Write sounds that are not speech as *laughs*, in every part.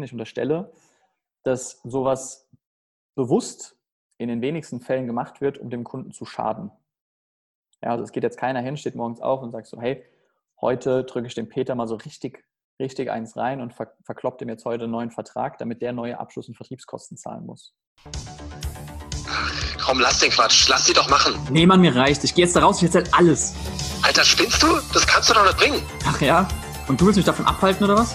finde, ich unterstelle, dass sowas bewusst in den wenigsten Fällen gemacht wird, um dem Kunden zu schaden. Ja, also es geht jetzt keiner hin, steht morgens auf und sagt so, hey, heute drücke ich dem Peter mal so richtig, richtig eins rein und ver verkloppt ihm jetzt heute einen neuen Vertrag, damit der neue Abschluss- und Vertriebskosten zahlen muss. Ach, komm, lass den Quatsch. Lass die doch machen. Nee, Mann, mir reicht. Ich gehe jetzt da raus, ich erzähl alles. Alter, spinnst du? Das kannst du doch nicht bringen. Ach ja? Und du willst mich davon abhalten oder was?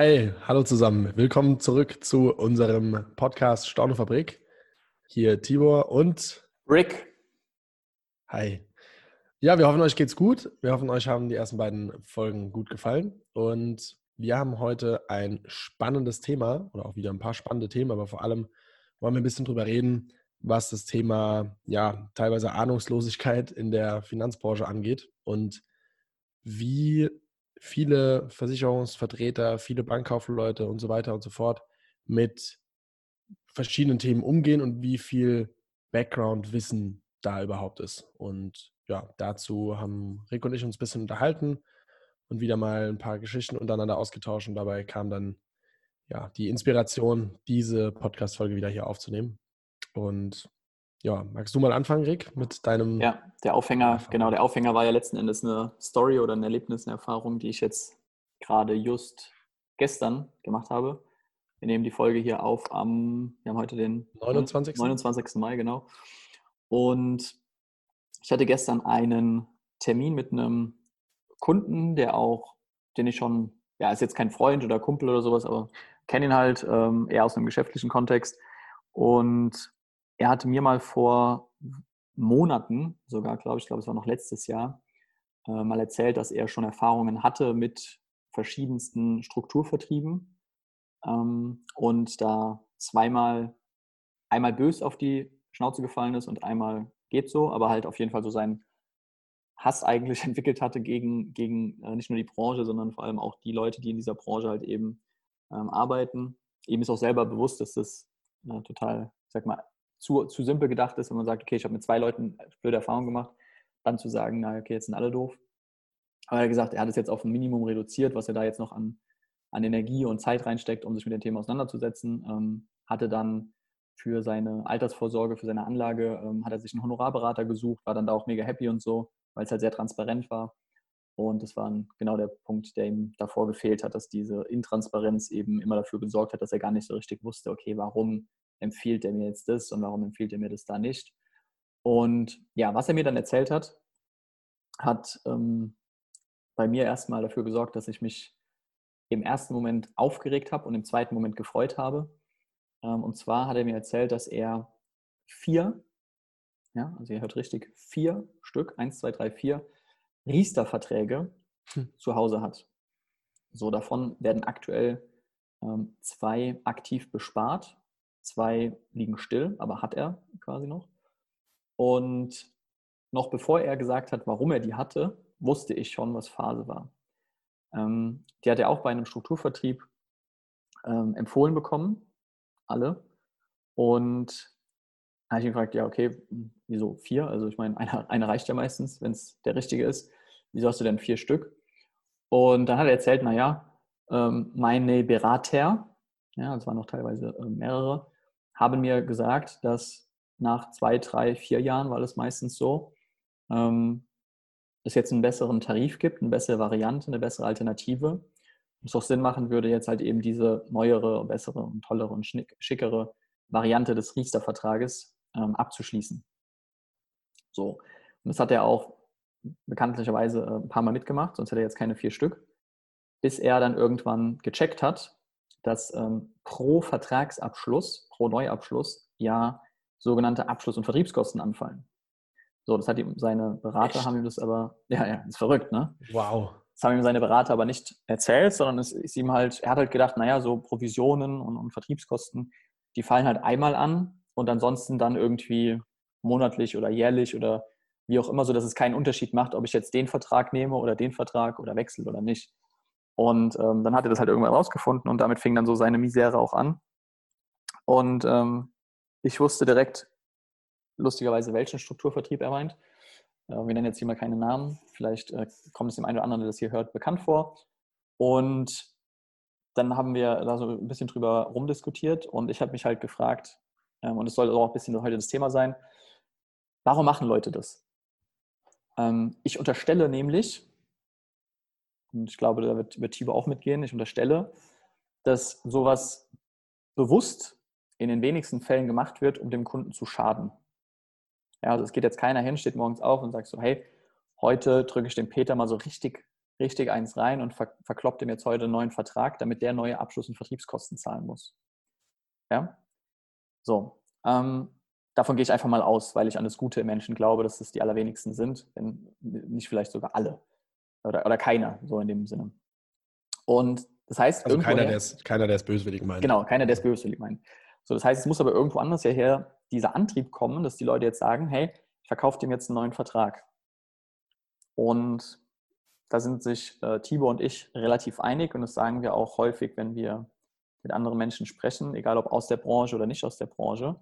Hi, hallo zusammen. Willkommen zurück zu unserem Podcast Staune Fabrik. Hier Tibor und Rick. Hi. Ja, wir hoffen, euch geht's gut. Wir hoffen, euch haben die ersten beiden Folgen gut gefallen. Und wir haben heute ein spannendes Thema oder auch wieder ein paar spannende Themen, aber vor allem wollen wir ein bisschen drüber reden, was das Thema, ja, teilweise Ahnungslosigkeit in der Finanzbranche angeht und wie viele Versicherungsvertreter, viele Bankkaufleute und so weiter und so fort mit verschiedenen Themen umgehen und wie viel Background-Wissen da überhaupt ist. Und ja, dazu haben Rick und ich uns ein bisschen unterhalten und wieder mal ein paar Geschichten untereinander ausgetauscht und dabei kam dann ja die Inspiration, diese Podcast-Folge wieder hier aufzunehmen. Und ja, magst du mal anfangen, Rick, mit deinem. Ja, der Aufhänger, genau, der Aufhänger war ja letzten Endes eine Story oder ein Erlebnis, eine Erfahrung, die ich jetzt gerade just gestern gemacht habe. Wir nehmen die Folge hier auf am, wir haben heute den 29. 29. Mai, genau. Und ich hatte gestern einen Termin mit einem Kunden, der auch, den ich schon, ja, ist jetzt kein Freund oder Kumpel oder sowas, aber kenne ihn halt ähm, eher aus einem geschäftlichen Kontext. Und er hatte mir mal vor Monaten, sogar glaube ich, glaube es war noch letztes Jahr, äh, mal erzählt, dass er schon Erfahrungen hatte mit verschiedensten Strukturvertrieben ähm, und da zweimal, einmal bös auf die Schnauze gefallen ist und einmal geht so, aber halt auf jeden Fall so seinen Hass eigentlich *laughs* entwickelt hatte gegen, gegen äh, nicht nur die Branche, sondern vor allem auch die Leute, die in dieser Branche halt eben ähm, arbeiten. Ihm ist auch selber bewusst, dass das äh, total, sag mal, zu, zu simpel gedacht ist, wenn man sagt, okay, ich habe mit zwei Leuten blöde Erfahrungen gemacht, dann zu sagen, na okay, jetzt sind alle doof. Aber er hat gesagt, er hat es jetzt auf ein Minimum reduziert, was er da jetzt noch an, an Energie und Zeit reinsteckt, um sich mit dem Thema auseinanderzusetzen. Ähm, hatte dann für seine Altersvorsorge, für seine Anlage, ähm, hat er sich einen Honorarberater gesucht, war dann da auch mega happy und so, weil es halt sehr transparent war. Und das war genau der Punkt, der ihm davor gefehlt hat, dass diese Intransparenz eben immer dafür gesorgt hat, dass er gar nicht so richtig wusste, okay, warum empfiehlt er mir jetzt das und warum empfiehlt er mir das da nicht. Und ja, was er mir dann erzählt hat, hat ähm, bei mir erstmal dafür gesorgt, dass ich mich im ersten Moment aufgeregt habe und im zweiten Moment gefreut habe. Ähm, und zwar hat er mir erzählt, dass er vier, ja, also ihr hört richtig, vier Stück, eins, zwei, drei, vier Riester-Verträge hm. zu Hause hat. So, davon werden aktuell ähm, zwei aktiv bespart Zwei liegen still, aber hat er quasi noch. Und noch bevor er gesagt hat, warum er die hatte, wusste ich schon, was Phase war. Ähm, die hat er auch bei einem Strukturvertrieb ähm, empfohlen bekommen, alle. Und da habe ich ihn gefragt, ja, okay, wieso vier? Also ich meine, *laughs* einer, einer reicht ja meistens, wenn es der richtige ist. Wieso hast du denn vier Stück? Und dann hat er erzählt, naja, ähm, meine Berater, ja, es waren noch teilweise äh, mehrere, haben mir gesagt, dass nach zwei, drei, vier Jahren war es meistens so, ähm, es jetzt einen besseren Tarif gibt, eine bessere Variante, eine bessere Alternative. Es auch Sinn machen würde, jetzt halt eben diese neuere, bessere und tollere und schickere Variante des Riester-Vertrages ähm, abzuschließen. So. Und das hat er auch bekanntlicherweise äh, ein paar Mal mitgemacht, sonst hätte er jetzt keine vier Stück, bis er dann irgendwann gecheckt hat, dass ähm, pro Vertragsabschluss, pro Neuabschluss ja sogenannte Abschluss- und Vertriebskosten anfallen. So, das hat ihm seine Berater Echt? haben ihm das aber, ja, ja, ist verrückt, ne? Wow. Das haben ihm seine Berater aber nicht erzählt, sondern es ist ihm halt, er hat halt gedacht, naja, so Provisionen und, und Vertriebskosten, die fallen halt einmal an und ansonsten dann irgendwie monatlich oder jährlich oder wie auch immer, so dass es keinen Unterschied macht, ob ich jetzt den Vertrag nehme oder den Vertrag oder wechsle oder nicht. Und ähm, dann hat er das halt irgendwann rausgefunden und damit fing dann so seine Misere auch an. Und ähm, ich wusste direkt, lustigerweise, welchen Strukturvertrieb er meint. Äh, wir nennen jetzt hier mal keine Namen. Vielleicht äh, kommt es dem einen oder anderen, der das hier hört, bekannt vor. Und dann haben wir da so ein bisschen drüber rumdiskutiert und ich habe mich halt gefragt, ähm, und es soll auch ein bisschen heute das Thema sein, warum machen Leute das? Ähm, ich unterstelle nämlich, und ich glaube, da wird, wird Thibaut auch mitgehen, ich unterstelle, dass sowas bewusst in den wenigsten Fällen gemacht wird, um dem Kunden zu schaden. Ja, also es geht jetzt keiner hin, steht morgens auf und sagt so, hey, heute drücke ich dem Peter mal so richtig, richtig eins rein und ver verkloppt ihm jetzt heute einen neuen Vertrag, damit der neue Abschluss- und Vertriebskosten zahlen muss. Ja? So. Ähm, davon gehe ich einfach mal aus, weil ich an das Gute im Menschen glaube, dass es die allerwenigsten sind, wenn nicht vielleicht sogar alle. Oder, oder keiner, so in dem Sinne. Und das heißt, Also keiner, der es keiner, der es böswillig meint. Genau, keiner, der es böswillig meint. So, das heißt, es muss aber irgendwo anders ja her dieser Antrieb kommen, dass die Leute jetzt sagen, hey, ich verkaufe dem jetzt einen neuen Vertrag. Und da sind sich äh, Thibaut und ich relativ einig und das sagen wir auch häufig, wenn wir mit anderen Menschen sprechen, egal ob aus der Branche oder nicht aus der Branche,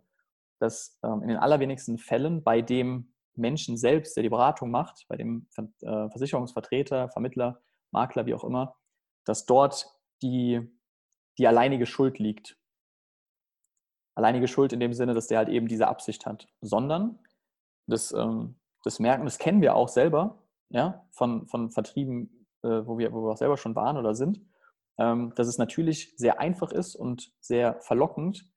dass ähm, in den allerwenigsten Fällen bei dem Menschen selbst, der die Beratung macht, bei dem äh, Versicherungsvertreter, Vermittler, Makler, wie auch immer, dass dort die, die alleinige Schuld liegt. Alleinige Schuld in dem Sinne, dass der halt eben diese Absicht hat, sondern das, ähm, das merken, das kennen wir auch selber, ja, von, von Vertrieben, äh, wo, wir, wo wir auch selber schon waren oder sind, ähm, dass es natürlich sehr einfach ist und sehr verlockend,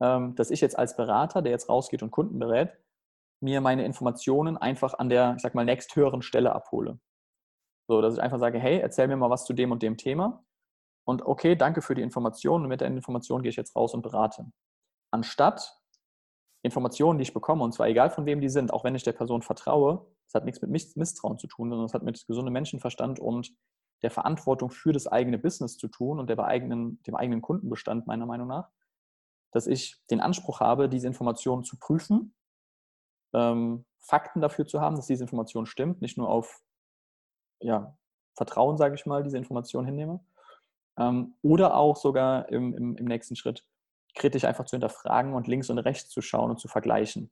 ähm, dass ich jetzt als Berater, der jetzt rausgeht und Kunden berät, mir meine Informationen einfach an der, ich sag mal, nächsthöheren Stelle abhole. So, dass ich einfach sage, hey, erzähl mir mal was zu dem und dem Thema. Und okay, danke für die Information. Und mit der Information gehe ich jetzt raus und berate. Anstatt Informationen, die ich bekomme, und zwar egal von wem die sind, auch wenn ich der Person vertraue, das hat nichts mit Miss- Misstrauen zu tun, sondern es hat mit gesundem Menschenverstand und der Verantwortung für das eigene Business zu tun und der eigenen, dem eigenen Kundenbestand meiner Meinung nach, dass ich den Anspruch habe, diese Informationen zu prüfen, ähm, Fakten dafür zu haben, dass diese Information stimmt, nicht nur auf ja, Vertrauen, sage ich mal, diese Information hinnehme, ähm, oder auch sogar im, im, im nächsten Schritt kritisch einfach zu hinterfragen und links und rechts zu schauen und zu vergleichen.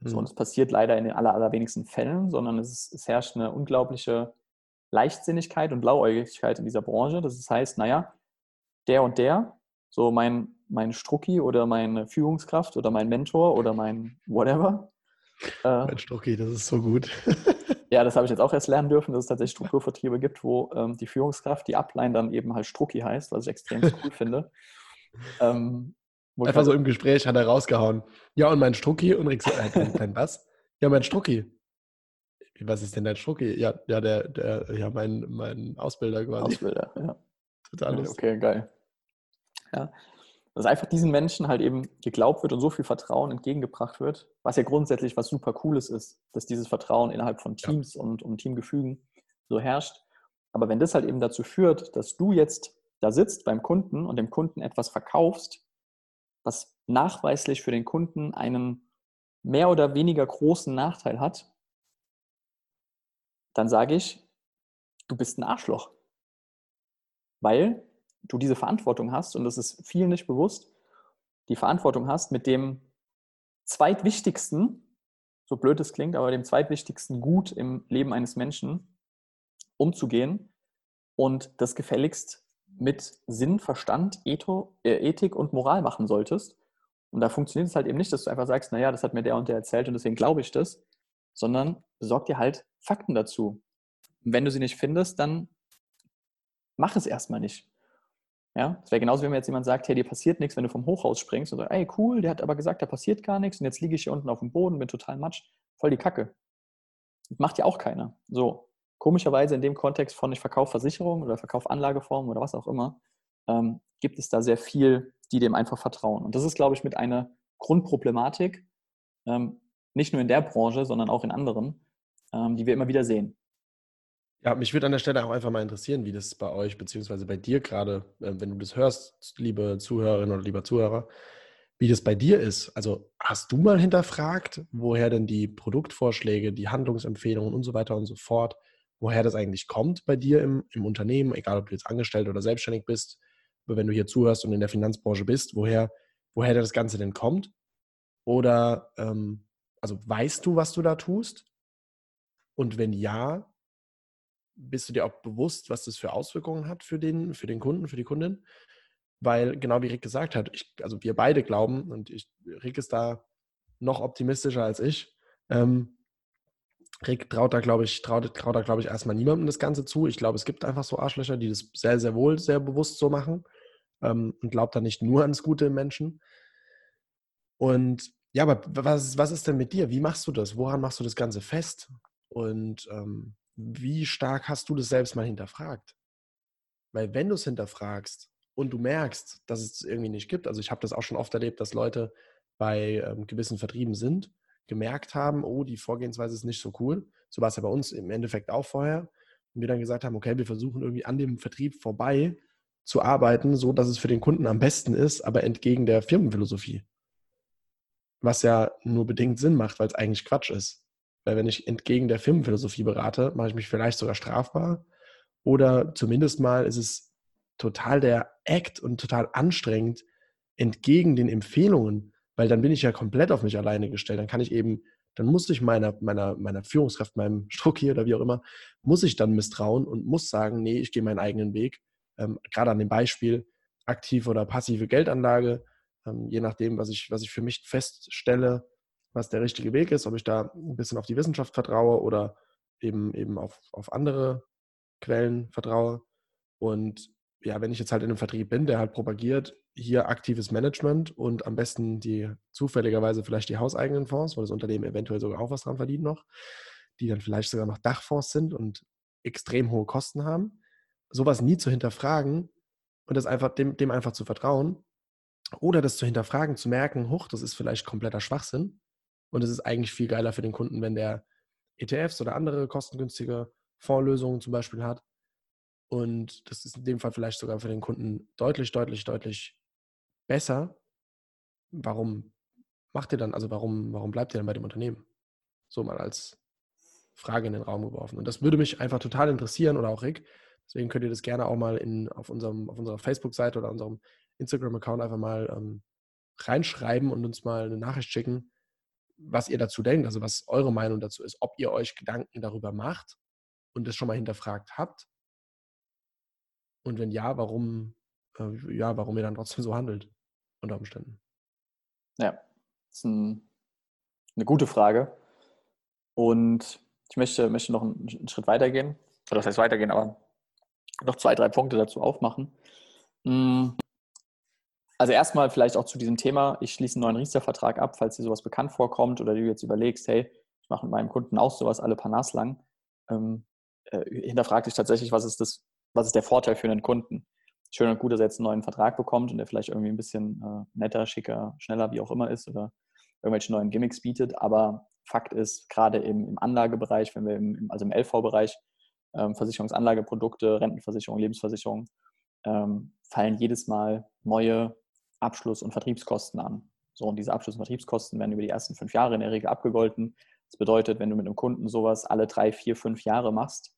So, und Mhm. das passiert leider in den aller, allerwenigsten Fällen, sondern es, ist, es herrscht eine unglaubliche Leichtsinnigkeit und Blauäugigkeit in dieser Branche. Das heißt, naja, der und der, so mein, mein Strucki oder meine Führungskraft oder mein Mentor oder mein whatever. Äh, Mensch, Strucki, das ist so gut. *laughs* ja, das habe ich jetzt auch erst lernen dürfen, dass es tatsächlich Strukturvertriebe gibt, wo ähm, die Führungskraft, die Upline dann eben halt Strucki heißt, was ich extrem *laughs* cool finde. Ähm, Einfach halt- so im Gespräch hat er rausgehauen. Ja, und mein Strucki und Rick so, äh, dein, dein was? *laughs* Ja, mein Strucki. Was ist denn dein Strucki? Ja, ja, der, der, ja, mein, mein Ausbilder quasi. Ausbilder, ja. Total Ja. Okay, geil. Ja. Dass einfach diesen Menschen halt eben geglaubt wird und so viel Vertrauen entgegengebracht wird, was ja grundsätzlich was super Cooles ist, dass dieses Vertrauen innerhalb von Ja. Teams und, und Teamgefügen so herrscht. Aber wenn das halt eben dazu führt, dass du jetzt da sitzt beim Kunden und dem Kunden etwas verkaufst, was nachweislich für den Kunden einen mehr oder weniger großen Nachteil hat, dann sage ich, du bist ein Arschloch. Weil du diese Verantwortung hast, und das ist vielen nicht bewusst, die Verantwortung hast, mit dem zweitwichtigsten, so blöd es klingt, aber dem zweitwichtigsten Gut im Leben eines Menschen umzugehen und das gefälligst mit Sinn, Verstand, Etho, äh, Ethik und Moral machen solltest. Und da funktioniert es halt eben nicht, dass du einfach sagst, naja, das hat mir der und der erzählt und deswegen glaube ich das, sondern besorg dir halt Fakten dazu. Und wenn du sie nicht findest, dann mach es erstmal nicht. Ja, es wäre genauso, wenn mir jetzt jemand sagt, hey, dir passiert nichts, wenn du vom Hochhaus springst und sagst, ey, cool, der hat aber gesagt, da passiert gar nichts und jetzt liege ich hier unten auf dem Boden, bin total matsch, voll die Kacke. Das macht ja auch keiner. So, komischerweise in dem Kontext von ich verkaufe Versicherungen oder verkaufe Anlageformen oder was auch immer, ähm, gibt es da sehr viel, die dem einfach vertrauen. Und das ist, glaube ich, mit einer Grundproblematik, ähm, nicht nur in der Branche, sondern auch in anderen, ähm, die wir immer wieder sehen. Ja, mich würde an der Stelle auch einfach mal interessieren, wie das bei euch beziehungsweise bei dir gerade, äh, wenn du das hörst, liebe Zuhörerin oder lieber Zuhörer, wie das bei dir ist. Also hast du mal hinterfragt, woher denn die Produktvorschläge, die Handlungsempfehlungen und so weiter und so fort, woher das eigentlich kommt bei dir im, im Unternehmen, egal ob du jetzt angestellt oder selbstständig bist, wenn du hier zuhörst und in der Finanzbranche bist, woher, woher das Ganze denn kommt? Oder ähm, also weißt du, was du da tust? Und wenn ja, bist du dir auch bewusst, was das für Auswirkungen hat für den, für den Kunden, für die Kundin? Weil, genau wie Rick gesagt hat, ich, also wir beide glauben, und ich, Rick ist da noch optimistischer als ich, ähm, Rick traut da, glaube ich, traut, traut da, glaube ich, erstmal niemandem das Ganze zu. Ich glaube, es gibt einfach so Arschlöcher, die das sehr, sehr wohl, sehr bewusst so machen ähm, und glaubt da nicht nur ans Gute im Menschen. Und ja, aber was, was ist denn mit dir? Wie machst du das? Woran machst du das Ganze fest? Und ähm, wie stark hast du das selbst mal hinterfragt? Weil wenn du es hinterfragst und du merkst, dass es irgendwie nicht gibt, also ich habe das auch schon oft erlebt, dass Leute bei ähm, gewissen Vertrieben sind, gemerkt haben, oh, die Vorgehensweise ist nicht so cool. So war es ja bei uns im Endeffekt auch vorher. Und wir dann gesagt haben, okay, wir versuchen irgendwie an dem Vertrieb vorbei zu arbeiten, so dass es für den Kunden am besten ist, aber entgegen der Firmenphilosophie. Was ja nur bedingt Sinn macht, weil es eigentlich Quatsch ist. Weil wenn ich entgegen der Firmenphilosophie berate, mache ich mich vielleicht sogar strafbar. Oder zumindest mal ist es total der Act und total anstrengend entgegen den Empfehlungen, weil dann bin ich ja komplett auf mich alleine gestellt. Dann kann ich eben, dann muss ich meiner, meiner, meiner Führungskraft, meinem Struck hier oder wie auch immer, muss ich dann misstrauen und muss sagen, nee, ich gehe meinen eigenen Weg. Ähm, gerade an dem Beispiel aktive oder passive Geldanlage, ähm, je nachdem, was ich, was ich für mich feststelle, was der richtige Weg ist, ob ich da ein bisschen auf die Wissenschaft vertraue oder eben, eben auf, auf andere Quellen vertraue. Und ja, wenn ich jetzt halt in einem Vertrieb bin, der halt propagiert, hier aktives Management und am besten die zufälligerweise vielleicht die hauseigenen Fonds, wo das Unternehmen eventuell sogar auch was dran verdient noch, die dann vielleicht sogar noch Dachfonds sind und extrem hohe Kosten haben, sowas nie zu hinterfragen und das einfach dem, dem einfach zu vertrauen oder das zu hinterfragen, zu merken, hoch, das ist vielleicht kompletter Schwachsinn und es ist eigentlich viel geiler für den Kunden, wenn der ETFs oder andere kostengünstige Fondslösungen zum Beispiel hat. Und das ist in dem Fall vielleicht sogar für den Kunden deutlich, deutlich, deutlich besser. Warum macht ihr dann, also warum, warum bleibt ihr dann bei dem Unternehmen? So mal als Frage in den Raum geworfen. Und das würde mich einfach total interessieren oder auch Rick. Deswegen könnt ihr das gerne auch mal in, auf, unserem, auf unserer Facebook-Seite oder unserem Instagram-Account einfach mal ähm, reinschreiben und uns mal eine Nachricht schicken, was ihr dazu denkt, also was eure Meinung dazu ist, ob ihr euch Gedanken darüber macht und das schon mal hinterfragt habt. Und wenn ja, warum, äh, ja, warum ihr dann trotzdem so handelt, unter Umständen. Ja, das ist ein, eine gute Frage. Und ich möchte, möchte noch einen, einen Schritt weitergehen. Oder das heißt weitergehen, aber noch zwei, drei Punkte dazu aufmachen. Hm, also erstmal vielleicht auch zu diesem Thema, ich schließe einen neuen Riester-Vertrag ab, falls dir sowas bekannt vorkommt oder du jetzt überlegst, hey, ich mache mit meinem Kunden auch sowas alle paar Nas lang. Ähm, äh, hinterfrag dich tatsächlich, was ist, das, was ist der Vorteil für einen Kunden? Schön und gut, dass er jetzt einen neuen Vertrag bekommt und der vielleicht irgendwie ein bisschen äh, netter, schicker, schneller, wie auch immer ist oder irgendwelche neuen Gimmicks bietet. Aber Fakt ist, gerade im, im Anlagebereich, wenn wir im, also im LV-Bereich, ähm, Versicherungsanlageprodukte, Rentenversicherung, Lebensversicherung, ähm, fallen jedes Mal neue Abschluss- und Vertriebskosten an. So, und diese Abschluss- und Vertriebskosten werden über die ersten fünf Jahre in der Regel abgegolten. Das bedeutet, wenn du mit einem Kunden sowas alle drei, vier, fünf Jahre machst,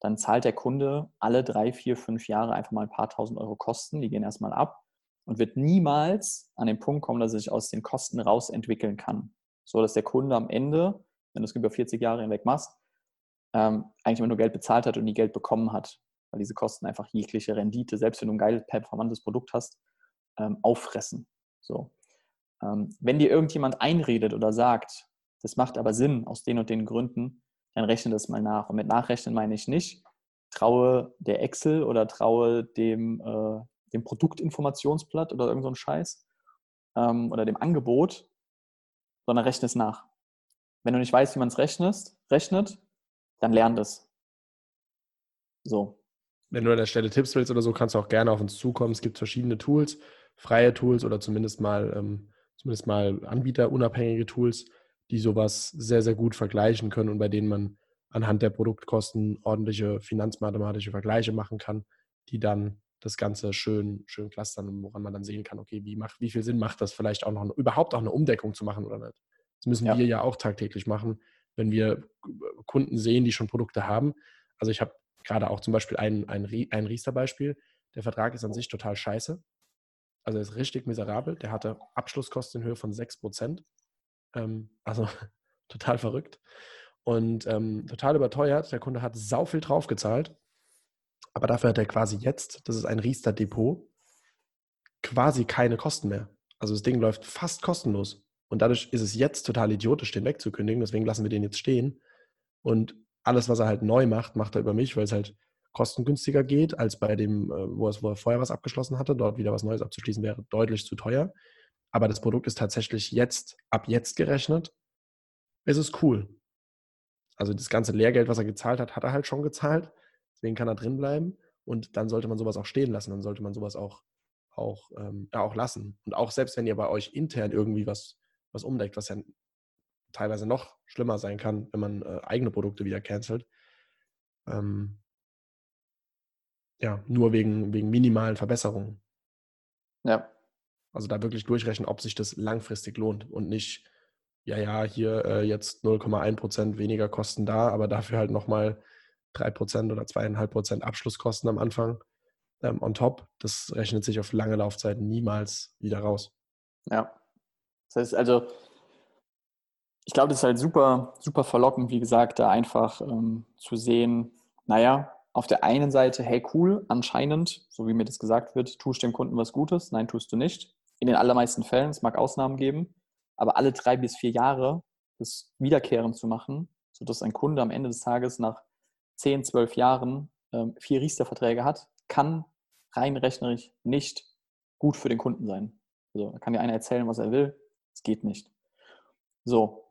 dann zahlt der Kunde alle drei, vier, fünf Jahre einfach mal ein paar tausend Euro Kosten. Die gehen erstmal ab und wird niemals an den Punkt kommen, dass er sich aus den Kosten rausentwickeln kann. So dass der Kunde am Ende, wenn du es über 40 Jahre hinweg machst, ähm, eigentlich immer nur Geld bezahlt hat und nie Geld bekommen hat, weil diese Kosten einfach jegliche Rendite, selbst wenn du ein geil performantes Produkt hast, ähm, auffressen. So. Ähm, wenn dir irgendjemand einredet oder sagt, das macht aber Sinn aus den und den Gründen, dann rechne das mal nach. Und mit Nachrechnen meine ich nicht, traue der Excel oder traue dem, äh, dem Produktinformationsblatt oder irgend so ein Scheiß ähm, oder dem Angebot, sondern rechne es nach. Wenn du nicht weißt, wie man es rechnet, rechnet, dann lern das. So. wenn du an der Stelle Tipps willst oder so, kannst du auch gerne auf uns zukommen. Es gibt verschiedene Tools, freie Tools oder zumindest mal, ähm, zumindest mal anbieterunabhängige Tools, die sowas sehr, sehr gut vergleichen können und bei denen man anhand der Produktkosten ordentliche finanzmathematische Vergleiche machen kann, die dann das Ganze schön, schön clustern und woran man dann sehen kann, okay, wie, macht, wie viel Sinn macht das vielleicht auch noch, überhaupt auch eine Umdeckung zu machen oder nicht. Das müssen ja. wir ja auch tagtäglich machen, wenn wir Kunden sehen, die schon Produkte haben. Also ich habe gerade auch zum Beispiel ein, ein, ein Riester-Beispiel. Der Vertrag ist an sich total scheiße. Also er ist richtig miserabel. Der hatte Abschlusskosten in Höhe von 6%. Ähm, also *laughs* total verrückt. Und ähm, total überteuert. Der Kunde hat sau viel draufgezahlt. Aber dafür hat er quasi jetzt, das ist ein Riester-Depot, quasi keine Kosten mehr. Also das Ding läuft fast kostenlos. Und dadurch ist es jetzt total idiotisch, den wegzukündigen. Deswegen lassen wir den jetzt stehen. Und alles, was er halt neu macht, macht er über mich, weil es halt kostengünstiger geht, als bei dem, äh, wo, es, wo er vorher was abgeschlossen hatte. Dort wieder was Neues abzuschließen wäre deutlich zu teuer. Aber das Produkt ist tatsächlich jetzt, ab jetzt gerechnet, ist es cool. Also das ganze Lehrgeld, was er gezahlt hat, hat er halt schon gezahlt. Deswegen kann er drin bleiben. Und dann sollte man sowas auch stehen lassen. Dann sollte man sowas auch, auch, ähm, auch lassen. Und auch selbst wenn ihr bei euch intern irgendwie was, was umdeckt, was ja teilweise noch schlimmer sein kann, wenn man äh, eigene Produkte wieder cancelt. Ähm, ja, nur wegen, wegen minimalen Verbesserungen. Ja. Also da wirklich durchrechnen, ob sich das langfristig lohnt und nicht, ja, ja, hier äh, jetzt 0,1% weniger Kosten da, aber dafür halt nochmal 3% oder 2,5% Abschlusskosten am Anfang ähm, on top. Das rechnet sich auf lange Laufzeiten niemals wieder raus. Ja. Das heißt also, ich glaube, das ist halt super, super verlockend, wie gesagt, da einfach ähm, zu sehen, naja, auf der einen Seite, hey cool, anscheinend, so wie mir das gesagt wird, tust dem Kunden was Gutes, nein, tust du nicht. In den allermeisten Fällen, es mag Ausnahmen geben, aber alle drei bis vier Jahre das wiederkehrend zu machen, sodass ein Kunde am Ende des Tages nach zehn, zwölf Jahren ähm, vier Riester-Verträge hat, kann rein rechnerisch nicht gut für den Kunden sein. Also da kann dir einer erzählen, was er will, es geht nicht. So,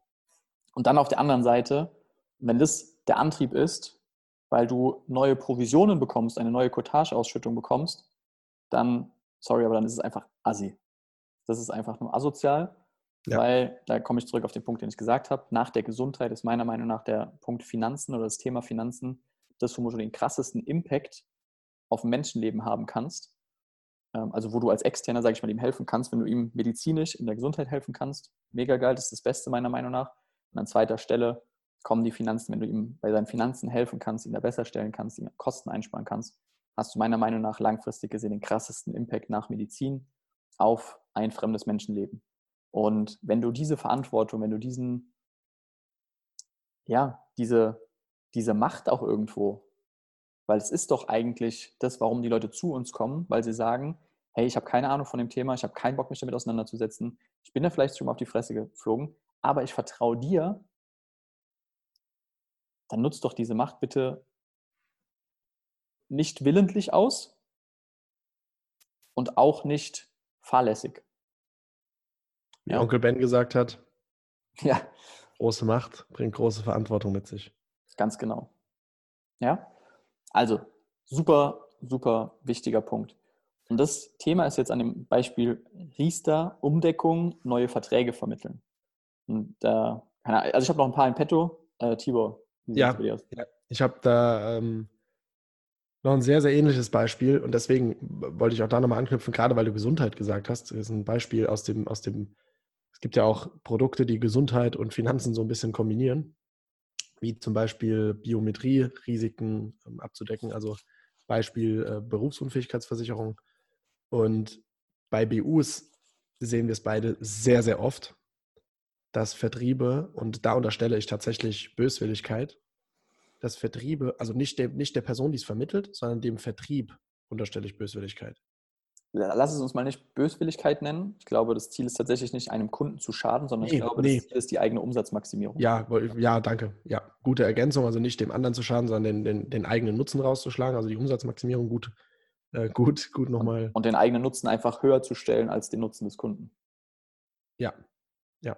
und dann auf der anderen Seite, wenn das der Antrieb ist, weil du neue Provisionen bekommst, eine neue Cottage-Ausschüttung bekommst, dann, sorry, aber dann ist es einfach assi. Das ist einfach nur asozial, ja. weil, da komme ich zurück auf den Punkt, den ich gesagt habe, nach der Gesundheit ist meiner Meinung nach der Punkt Finanzen oder das Thema Finanzen das, wo du den krassesten Impact auf Menschenleben haben kannst. Ähm, also wo du als Externer, sage ich mal, ihm helfen kannst, wenn du ihm medizinisch in der Gesundheit helfen kannst. Mega geil, das ist das Beste meiner Meinung nach. Und an zweiter Stelle kommen die Finanzen, wenn du ihm bei seinen Finanzen helfen kannst, ihn da besser stellen kannst, ihn Kosten einsparen kannst, hast du meiner Meinung nach langfristig gesehen den krassesten Impact nach Medizin auf ein fremdes Menschenleben. Und wenn du diese Verantwortung, wenn du diesen, ja, diese, diese Macht auch irgendwo, weil es ist doch eigentlich das, warum die Leute zu uns kommen, weil sie sagen, hey, ich habe keine Ahnung von dem Thema, ich habe keinen Bock, mich damit auseinanderzusetzen. Ich bin da vielleicht schon mal auf die Fresse geflogen, aber ich vertraue dir, dann nutzt doch diese Macht bitte nicht willentlich aus und auch nicht fahrlässig. Wie ja. Onkel Ben gesagt hat, *laughs* ja. große Macht bringt große Verantwortung mit sich. Ganz genau. Ja, also super, super wichtiger Punkt. Und das Thema ist jetzt an dem Beispiel Riester, Umdeckung, neue Verträge vermitteln. Und äh, also ich habe noch ein paar in petto. Äh, Tibor, ja, ja, ich habe da ähm, noch ein sehr, sehr ähnliches Beispiel und deswegen wollte ich auch da nochmal anknüpfen, gerade weil du Gesundheit gesagt hast. Das ist ein Beispiel aus dem, aus dem, es gibt ja auch Produkte, die Gesundheit und Finanzen so ein bisschen kombinieren, wie zum Beispiel Biometrie-Risiken ähm, abzudecken, also Beispiel äh, Berufsunfähigkeitsversicherung. Und bei BUs sehen wir es beide sehr, sehr oft, dass Vertriebe, und da unterstelle ich tatsächlich Böswilligkeit, dass Vertriebe, also nicht, dem, nicht der Person, die es vermittelt, sondern dem Vertrieb unterstelle ich Böswilligkeit. Lass es uns mal nicht Böswilligkeit nennen. Ich glaube, das Ziel ist tatsächlich nicht, einem Kunden zu schaden, sondern nee, ich glaube, nee. das Ziel ist die eigene Umsatzmaximierung. Ja, ja, danke. Ja, gute Ergänzung. Also nicht dem anderen zu schaden, sondern den, den, den eigenen Nutzen rauszuschlagen. Also die Umsatzmaximierung gut, äh, gut, gut nochmal. Und den eigenen Nutzen einfach höher zu stellen als den Nutzen des Kunden. Ja, ja.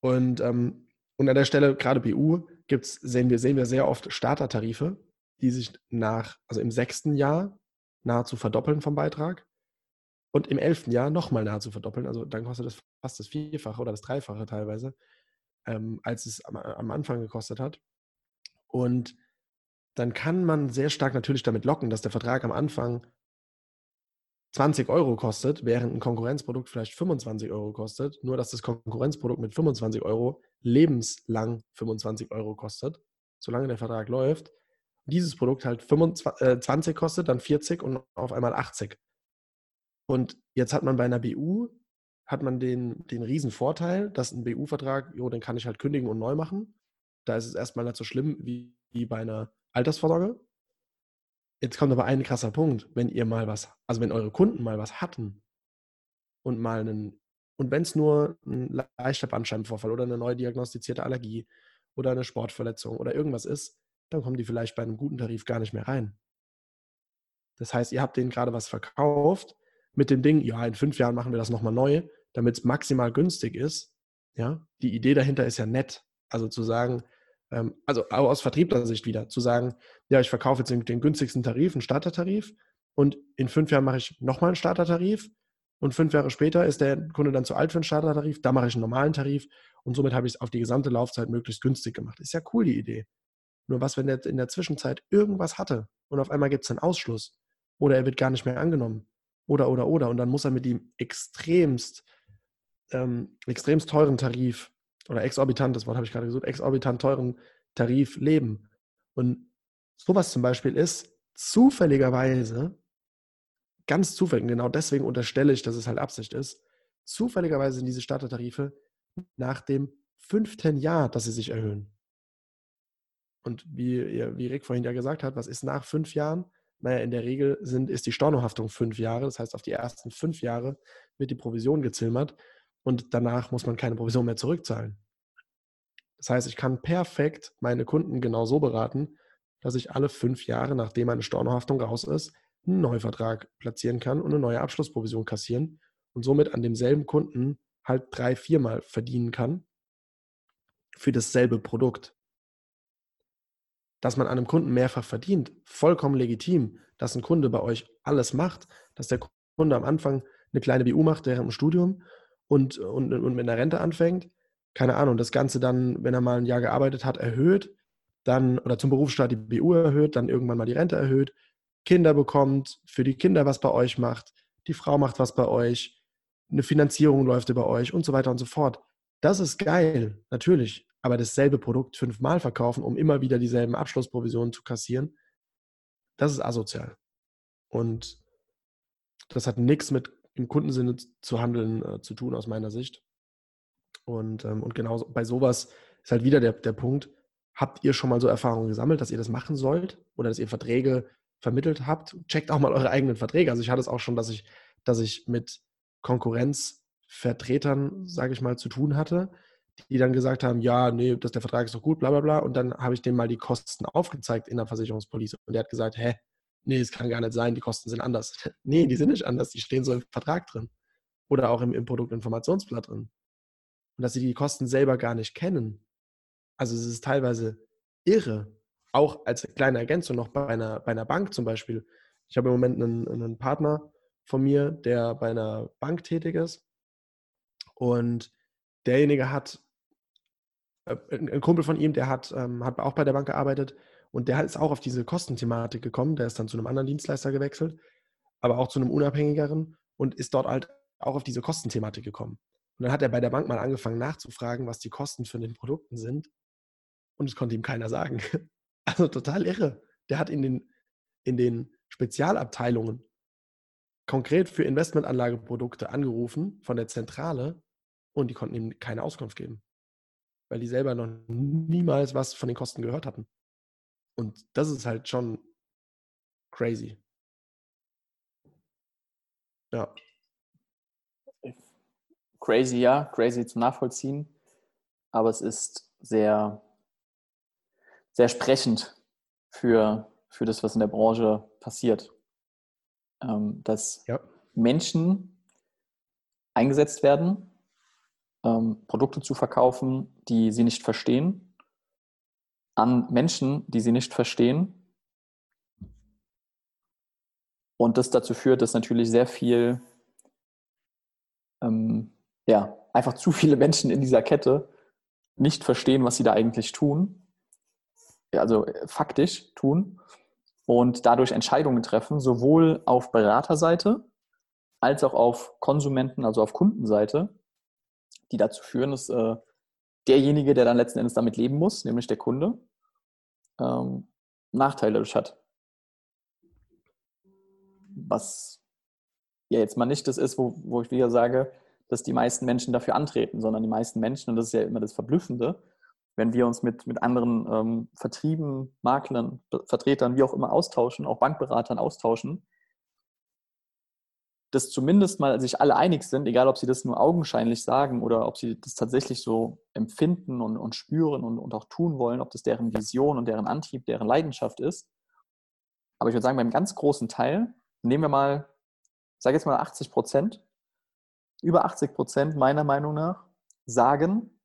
Und, ähm, und an der Stelle, gerade BU, gibt's, sehen, wir, sehen wir sehr oft Startertarife, die sich nach, also im sechsten Jahr nahezu verdoppeln vom Beitrag und im elften Jahr nochmal nahezu verdoppeln. Also dann kostet es fast das Vierfache oder das Dreifache teilweise, ähm, als es am, am Anfang gekostet hat. Und dann kann man sehr stark natürlich damit locken, dass der Vertrag am Anfang 20 Euro kostet, während ein Konkurrenzprodukt vielleicht 25 Euro kostet, nur dass das Konkurrenzprodukt mit 25 Euro lebenslang 25 Euro kostet, solange der Vertrag läuft. Dieses Produkt halt 25, äh, 20 kostet, dann 40 und auf einmal 80. Und jetzt hat man bei einer BU, hat man den, den riesen Vorteil, dass ein BU-Vertrag, jo, den kann ich halt kündigen und neu machen. Da ist es erstmal nicht so schlimm wie, wie bei einer Altersvorsorge. Jetzt kommt aber ein krasser Punkt, wenn ihr mal was, also wenn eure Kunden mal was hatten und mal einen, und wenn es nur ein leichter Bandscheibenvorfall oder eine neu diagnostizierte Allergie oder eine Sportverletzung oder irgendwas ist, dann kommen die vielleicht bei einem guten Tarif gar nicht mehr rein. Das heißt, ihr habt denen gerade was verkauft mit dem Ding, ja, in fünf Jahren machen wir das nochmal neu, damit es maximal günstig ist. Ja, die Idee dahinter ist ja nett. Also zu sagen, also aus vertriebler Sicht wieder, zu sagen, ja, ich verkaufe jetzt den, den günstigsten Tarif, einen Startertarif, und in fünf Jahren mache ich nochmal einen Startertarif und fünf Jahre später ist der Kunde dann zu alt für einen Startertarif, da mache ich einen normalen Tarif und somit habe ich es auf die gesamte Laufzeit möglichst günstig gemacht. Ist ja cool, die Idee. Nur was, wenn der in der Zwischenzeit irgendwas hatte und auf einmal gibt es einen Ausschluss oder er wird gar nicht mehr angenommen oder, oder, oder und dann muss er mit dem extremst, ähm, extremst teuren Tarif oder exorbitant, das Wort habe ich gerade gesagt, exorbitant teuren Tarif leben. Und sowas zum Beispiel ist zufälligerweise, ganz zufällig, genau deswegen unterstelle ich, dass es halt Absicht ist, zufälligerweise sind diese Startertarife nach dem fünften Jahr, dass sie sich erhöhen. Und wie, wie Rick vorhin ja gesagt hat, was ist nach fünf Jahren? Naja, in der Regel sind, ist die Stornohaftung fünf Jahre. Das heißt, auf die ersten fünf Jahre wird die Provision gezilmert und danach muss man keine Provision mehr zurückzahlen. Das heißt, ich kann perfekt meine Kunden genau so beraten, dass ich alle fünf Jahre, nachdem meine Stornohaftung raus ist, einen Neuvertrag platzieren kann und eine neue Abschlussprovision kassieren und somit an demselben Kunden halt drei, viermal verdienen kann für dasselbe Produkt. Dass man an einem Kunden mehrfach verdient, vollkommen legitim, dass ein Kunde bei euch alles macht, dass der Kunde am Anfang eine kleine BU macht während dem Studium und, und, und mit einer Rente anfängt, keine Ahnung, das Ganze dann, wenn er mal ein Jahr gearbeitet hat, erhöht, dann oder zum Berufsstart die BU erhöht, dann irgendwann mal die Rente erhöht, Kinder bekommt, für die Kinder was bei euch macht, die Frau macht was bei euch, eine Finanzierung läuft über euch und so weiter und so fort. Das ist geil, natürlich, aber dasselbe Produkt fünfmal verkaufen, um immer wieder dieselben Abschlussprovisionen zu kassieren, das ist asozial. Und das hat nichts mit im Kundensinne zu handeln äh, zu tun, aus meiner Sicht. Und, ähm, und genau bei sowas ist halt wieder der, der Punkt, habt ihr schon mal so Erfahrungen gesammelt, dass ihr das machen sollt oder dass ihr Verträge vermittelt habt? Checkt auch mal eure eigenen Verträge. Also ich hatte es auch schon, dass ich, dass ich mit Konkurrenzvertretern, sage ich mal, zu tun hatte, die dann gesagt haben, ja, nee, das, der Vertrag ist doch gut, bla bla bla. Und dann habe ich denen mal die Kosten aufgezeigt in der Versicherungspolice. Und der hat gesagt, hä, nee, es kann gar nicht sein, die Kosten sind anders. *laughs* nee, die sind nicht anders, die stehen so im Vertrag drin. Oder auch im, im Produktinformationsblatt drin. Und dass sie die Kosten selber gar nicht kennen. Also es ist teilweise irre. Auch als kleine Ergänzung noch bei einer, bei einer Bank zum Beispiel. Ich habe im Moment einen, einen Partner von mir, der bei einer Bank tätig ist. Und derjenige hat, äh, ein Kumpel von ihm, der hat, ähm, hat auch bei der Bank gearbeitet und der ist auch auf diese Kostenthematik gekommen. Der ist dann zu einem anderen Dienstleister gewechselt, aber auch zu einem unabhängigeren und ist dort halt auch auf diese Kostenthematik gekommen. Und dann hat er bei der Bank mal angefangen nachzufragen, was die Kosten für den Produkten sind. Und es konnte ihm keiner sagen. *laughs* Also total irre. Der hat in den, in den Spezialabteilungen konkret für Investmentanlageprodukte angerufen von der Zentrale und die konnten ihm keine Auskunft geben, weil die selber noch niemals was von den Kosten gehört hatten. Und das ist halt schon crazy. Ja. Crazy, ja, crazy zu nachvollziehen. Aber es ist sehr, sehr sprechend für, für das, was in der Branche passiert. Ähm, dass ja. Menschen eingesetzt werden, ähm, Produkte zu verkaufen, die sie nicht verstehen an Menschen, die sie nicht verstehen. Und das dazu führt, dass natürlich sehr viel, ähm, ja, einfach zu viele Menschen in dieser Kette nicht verstehen, was sie da eigentlich tun, also äh, faktisch tun. Und dadurch Entscheidungen treffen, sowohl auf Beraterseite als auch auf Konsumenten, also auf Kundenseite, die dazu führen, dass äh, derjenige, der dann letzten Endes damit leben muss, nämlich der Kunde, ähm, Nachteile hat. Was ja jetzt mal nicht das ist, wo, wo ich wieder sage, dass die meisten Menschen dafür antreten, sondern die meisten Menschen, und das ist ja immer das Verblüffende, wenn wir uns mit, mit anderen ähm, Vertrieben, Maklern, Vertretern, wie auch immer austauschen, auch Bankberatern austauschen, dass zumindest mal sich alle einig sind, egal ob sie das nur augenscheinlich sagen oder ob sie das tatsächlich so empfinden und, und spüren und, und auch tun wollen, ob das deren Vision und deren Antrieb, deren Leidenschaft ist. Aber ich würde sagen, beim ganz großen Teil, nehmen wir mal, sage jetzt mal 80 Prozent, über 80 Prozent meiner Meinung nach sagen,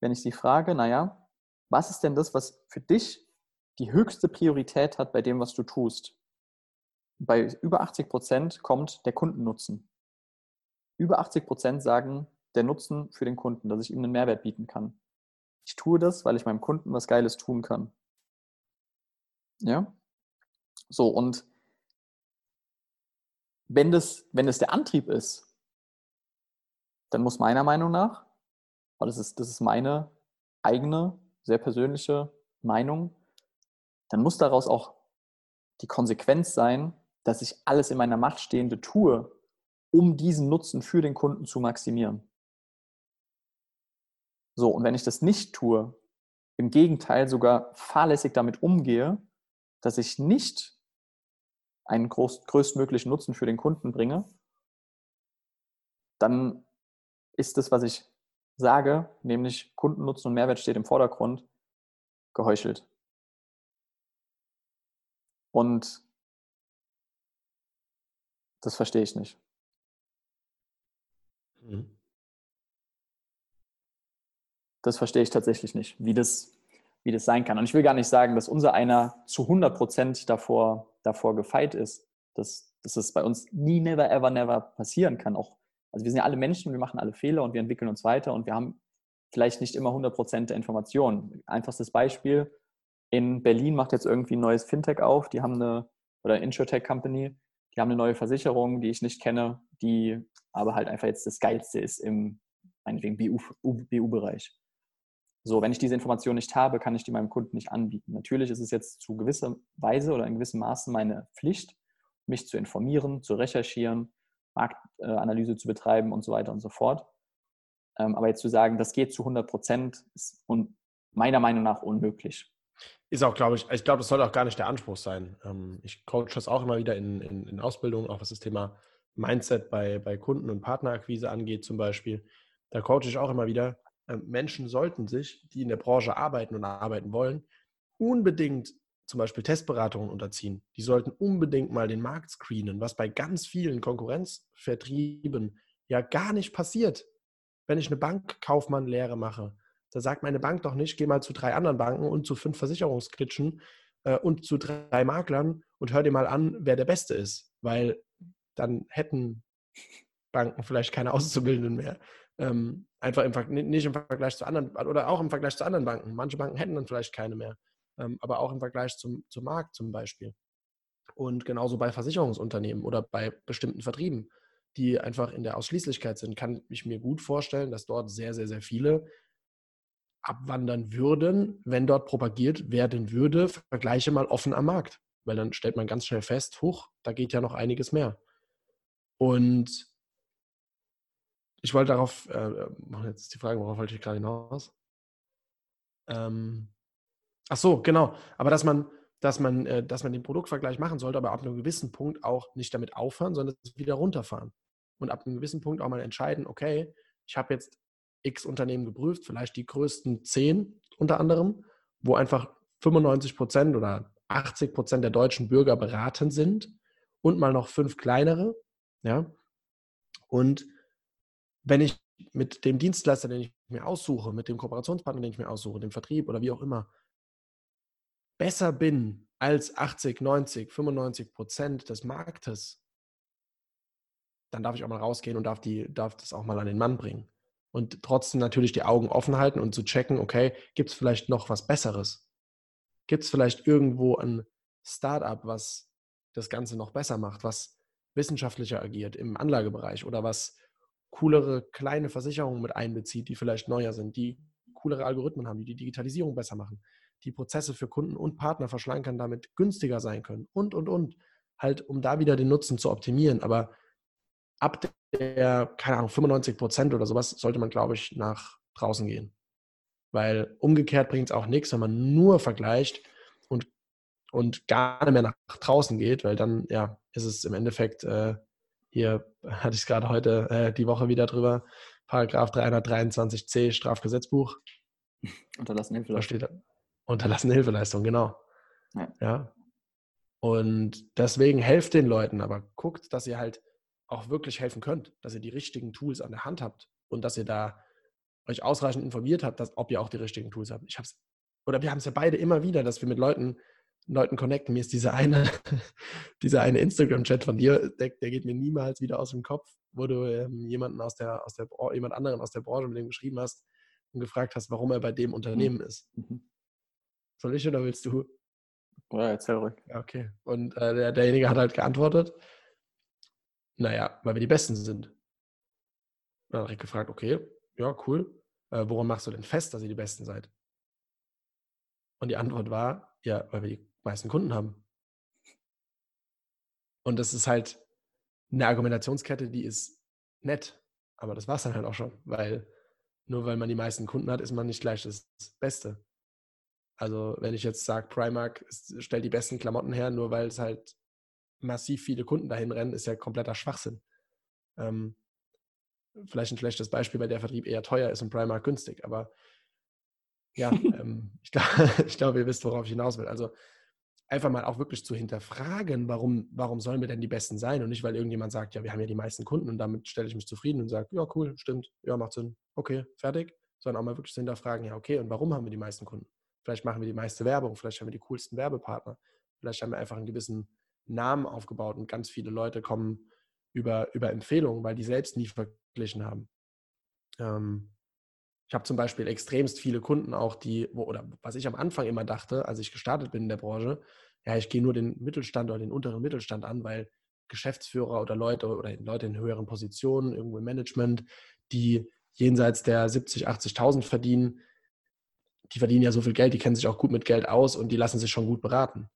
wenn ich sie frage, naja, was ist denn das, was für dich die höchste Priorität hat bei dem, was du tust? Bei über 80 Prozent kommt der Kundennutzen. Über 80 Prozent sagen, der Nutzen für den Kunden, dass ich ihm einen Mehrwert bieten kann. Ich tue das, weil ich meinem Kunden was Geiles tun kann. Ja? So, und wenn das, wenn das der Antrieb ist, dann muss meiner Meinung nach, aber das ist, das ist meine eigene, sehr persönliche Meinung, dann muss daraus auch die Konsequenz sein, dass ich alles in meiner Macht Stehende tue, um diesen Nutzen für den Kunden zu maximieren. So, und wenn ich das nicht tue, im Gegenteil sogar fahrlässig damit umgehe, dass ich nicht einen groß, größtmöglichen Nutzen für den Kunden bringe, dann ist das, was ich sage, nämlich Kundennutzen und Mehrwert steht im Vordergrund, geheuchelt. Und das verstehe ich nicht. Mhm. Das verstehe ich tatsächlich nicht, wie das, wie das sein kann. Und ich will gar nicht sagen, dass unser einer zu 100 Prozent davor, davor gefeit ist, dass, dass es bei uns nie, never, ever, never passieren kann. Auch also wir sind ja alle Menschen, wir machen alle Fehler und wir entwickeln uns weiter und wir haben vielleicht nicht immer 100% der Informationen. Einfachstes Beispiel, in Berlin macht jetzt irgendwie ein neues Fintech auf, die haben eine, oder Insurtech Company, die haben eine neue Versicherung, die ich nicht kenne, die aber halt einfach jetzt das Geilste ist im, BU-Bereich. So, wenn ich diese Information nicht habe, kann ich die meinem Kunden nicht anbieten. Natürlich ist es jetzt zu gewisser Weise oder in gewissem Maße meine Pflicht, mich zu informieren, zu recherchieren, Marktanalyse zu betreiben und so weiter und so fort. Ähm, aber jetzt zu sagen, das geht zu 100 Prozent, ist meiner Meinung nach unmöglich. Ist auch, glaube ich, ich glaube, das sollte auch gar nicht der Anspruch sein. Ähm, ich coach das auch immer wieder in, in, in Ausbildungen, auch was das Thema Mindset bei, bei Kunden- und Partnerakquise angeht zum Beispiel. Da coache ich auch immer wieder, ähm, Menschen sollten sich, die in der Branche arbeiten und arbeiten wollen, unbedingt zum Beispiel Testberatungen unterziehen. Die sollten unbedingt mal den Markt screenen, was bei ganz vielen Konkurrenzvertrieben ja gar nicht passiert. Wenn ich eine Bankkaufmann-Lehre mache, da sagt meine Bank doch nicht, geh mal zu drei anderen Banken und zu fünf Versicherungsklitschen äh, und zu drei Maklern und hör dir mal an, wer der Beste ist, weil dann hätten Banken vielleicht keine Auszubildenden mehr. Ähm, einfach im, nicht im Vergleich zu anderen oder auch im Vergleich zu anderen Banken. Manche Banken hätten dann vielleicht keine mehr ähm, aber auch im Vergleich zum, zum Markt zum Beispiel. Und genauso bei Versicherungsunternehmen oder bei bestimmten Vertrieben, die einfach in der Ausschließlichkeit sind, kann ich mir gut vorstellen, dass dort sehr, sehr, sehr viele abwandern würden, wenn dort propagiert werden würde, vergleiche mal offen am Markt. Weil dann stellt man ganz schnell fest, huch, da geht ja noch einiges mehr. Und ich wollte darauf, äh, jetzt ist die Frage, worauf wollte ich gerade hinaus? Ähm, Ach so, genau. Aber dass man, dass man, äh, dass man den Produktvergleich machen sollte, aber ab einem gewissen Punkt auch nicht damit aufhören, sondern wieder runterfahren. Und ab einem gewissen Punkt auch mal entscheiden, okay, ich habe jetzt X Unternehmen geprüft, vielleicht die größten zehn unter anderem, wo einfach 95 Prozent oder 80 Prozent der deutschen Bürger beraten sind und mal noch fünf kleinere. Ja. Und wenn ich mit dem Dienstleister, den ich mir aussuche, mit dem Kooperationspartner, den ich mir aussuche, dem Vertrieb oder wie auch immer, besser bin als 80, 90, 95 Prozent des Marktes, dann darf ich auch mal rausgehen und darf, die, darf das auch mal an den Mann bringen. Und trotzdem natürlich die Augen offen halten und zu checken, okay, gibt es vielleicht noch was Besseres? Gibt es vielleicht irgendwo ein Startup, was das Ganze noch besser macht, was wissenschaftlicher agiert im Anlagebereich oder was coolere kleine Versicherungen mit einbezieht, die vielleicht neuer sind, die coolere Algorithmen haben, die die Digitalisierung besser machen, die Prozesse für Kunden und Partner verschlanken, damit günstiger sein können und, und, und. Halt, um da wieder den Nutzen zu optimieren. Aber ab der, keine Ahnung, 95 Prozent oder sowas sollte man, glaube ich, nach draußen gehen. Weil umgekehrt bringt es auch nichts, wenn man nur vergleicht und, und gar nicht mehr nach draußen geht, weil dann, ja, ist es im Endeffekt, äh, hier hatte ich es gerade heute äh, die Woche wieder drüber, Paragraph 323c Strafgesetzbuch. Unterlassene Hilfeleistung. Da steht unterlassene Hilfeleistung, genau. Ja. ja. Und deswegen helft den Leuten, aber guckt, dass ihr halt auch wirklich helfen könnt, dass ihr die richtigen Tools an der Hand habt und dass ihr da euch ausreichend informiert habt, dass, ob ihr auch die richtigen Tools habt. Ich hab's, oder wir haben es ja beide immer wieder, dass wir mit Leuten, Leuten connecten. Mir ist dieser eine, *laughs* dieser eine Instagram-Chat von dir, der, der, geht mir niemals wieder aus dem Kopf, wo du ähm, jemanden aus der, aus der, jemand anderen aus der Branche mit dem geschrieben hast und gefragt hast, warum er bei dem Unternehmen mhm. ist. Mhm. Soll ich oder willst du? Ja, erzähl ruhig. Okay. Und äh, der, derjenige hat halt geantwortet, naja, weil wir die Besten sind. Dann habe ich gefragt, okay, ja, cool. Äh, woran machst du denn fest, dass ihr die Besten seid? Und die Antwort war, ja, weil wir die meisten Kunden haben. Und das ist halt eine Argumentationskette, die ist nett. Aber das war es dann halt auch schon, weil nur weil man die meisten Kunden hat, ist man nicht gleich das Beste. Also wenn ich jetzt sage, Primark stellt die besten Klamotten her, nur weil es halt massiv viele Kunden dahin rennen, ist ja kompletter Schwachsinn. Ähm, vielleicht ein schlechtes Beispiel, weil der Vertrieb eher teuer ist und Primark günstig. Aber ja, *laughs* ähm, ich *laughs* glaube, glaub, ihr wisst, worauf ich hinaus will. Also einfach mal auch wirklich zu hinterfragen, warum, warum sollen wir denn die Besten sein und nicht, weil irgendjemand sagt, ja, wir haben ja die meisten Kunden und damit stelle ich mich zufrieden und sage, ja, cool, stimmt, ja, macht Sinn, okay, fertig, sondern auch mal wirklich zu hinterfragen, ja, okay, und warum haben wir die meisten Kunden? Vielleicht machen wir die meiste Werbung, vielleicht haben wir die coolsten Werbepartner, vielleicht haben wir einfach einen gewissen Namen aufgebaut und ganz viele Leute kommen über, über Empfehlungen, weil die selbst nie verglichen haben. Ähm, ich habe zum Beispiel extremst viele Kunden auch, die, wo, oder was ich am Anfang immer dachte, als ich gestartet bin in der Branche, ja, ich gehe nur den Mittelstand oder den unteren Mittelstand an, weil Geschäftsführer oder Leute oder Leute in höheren Positionen, irgendwo im Management, die jenseits der 70, 80.000 verdienen, die verdienen ja so viel Geld, die kennen sich auch gut mit Geld aus und die lassen sich schon gut beraten.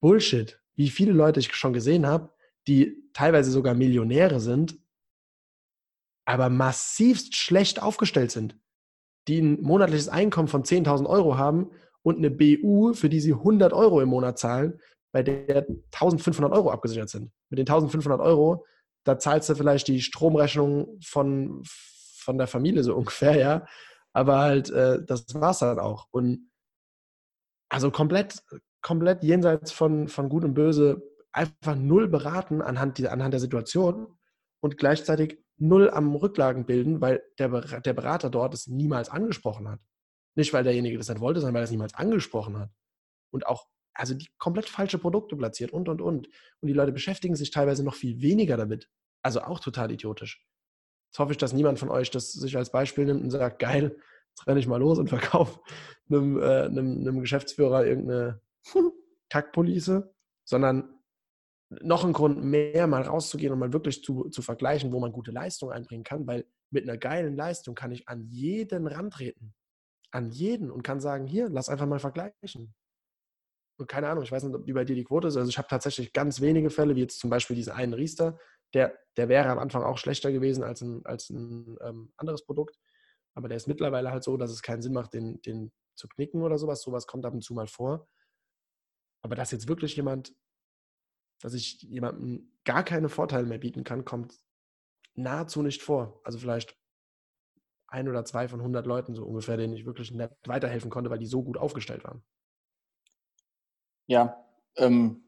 Bullshit. Wie viele Leute ich schon gesehen habe, die teilweise sogar Millionäre sind, aber massivst schlecht aufgestellt sind, die ein monatliches Einkommen von 10.000 Euro haben und eine BU, für die sie 100 Euro im Monat zahlen, bei der 1.500 Euro abgesichert sind. Mit den 1.500 Euro, da zahlst du vielleicht die Stromrechnung von, von der Familie so *laughs* ungefähr, ja. Aber halt, äh, das war es dann auch. Und also komplett, komplett jenseits von, von Gut und Böse, einfach null beraten anhand, die, anhand der Situation und gleichzeitig null am Rücklagen bilden, weil der, der Berater dort es niemals angesprochen hat. Nicht, weil derjenige das nicht wollte, sondern weil er es niemals angesprochen hat. Und auch, also die komplett falsche Produkte platziert und, und, und. Und die Leute beschäftigen sich teilweise noch viel weniger damit. Also auch total idiotisch. Jetzt hoffe ich, dass niemand von euch das sich als Beispiel nimmt und sagt, geil, jetzt renne ich mal los und *laughs* verkaufe einem, äh, einem, einem Geschäftsführer irgendeine *laughs* Kackpolice, sondern noch ein Grund mehr, mal rauszugehen und mal wirklich zu, zu vergleichen, wo man gute Leistung einbringen kann, weil mit einer geilen Leistung kann ich an jeden rantreten. An jeden und kann sagen, hier, lass einfach mal vergleichen. Und keine Ahnung, ich weiß nicht, wie bei dir die Quote ist. Also ich habe tatsächlich ganz wenige Fälle, wie jetzt zum Beispiel diesen einen Riester, der, der wäre am Anfang auch schlechter gewesen als ein, als ein ähm, anderes Produkt. Aber der ist mittlerweile halt so, dass es keinen Sinn macht, den, den zu knicken oder sowas. Sowas kommt ab und zu mal vor. Aber dass jetzt wirklich jemand dass ich jemandem gar keine Vorteile mehr bieten kann, kommt nahezu nicht vor. Also vielleicht ein oder zwei von 100 Leuten so ungefähr, denen ich wirklich nicht weiterhelfen konnte, weil die so gut aufgestellt waren. Ja, ähm,